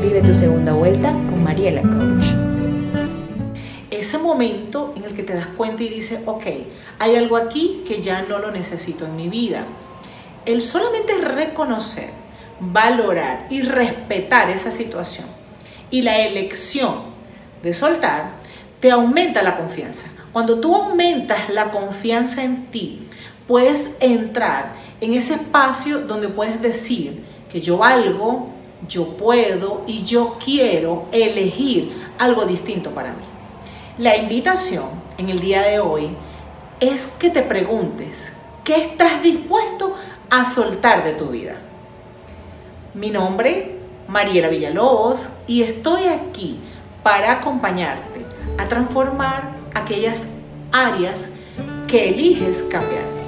Vive tu segunda vuelta con Mariela Coach. Ese momento en el que te das cuenta y dices, ok, hay algo aquí que ya no lo necesito en mi vida. El solamente reconocer, valorar y respetar esa situación y la elección de soltar te aumenta la confianza. Cuando tú aumentas la confianza en ti, puedes entrar en ese espacio donde puedes decir que yo valgo, yo puedo y yo quiero elegir algo distinto para mí. La invitación en el día de hoy es que te preguntes, ¿qué estás dispuesto a soltar de tu vida? Mi nombre, Mariela Villalobos, y estoy aquí para acompañarte a transformar aquellas áreas que eliges cambiar.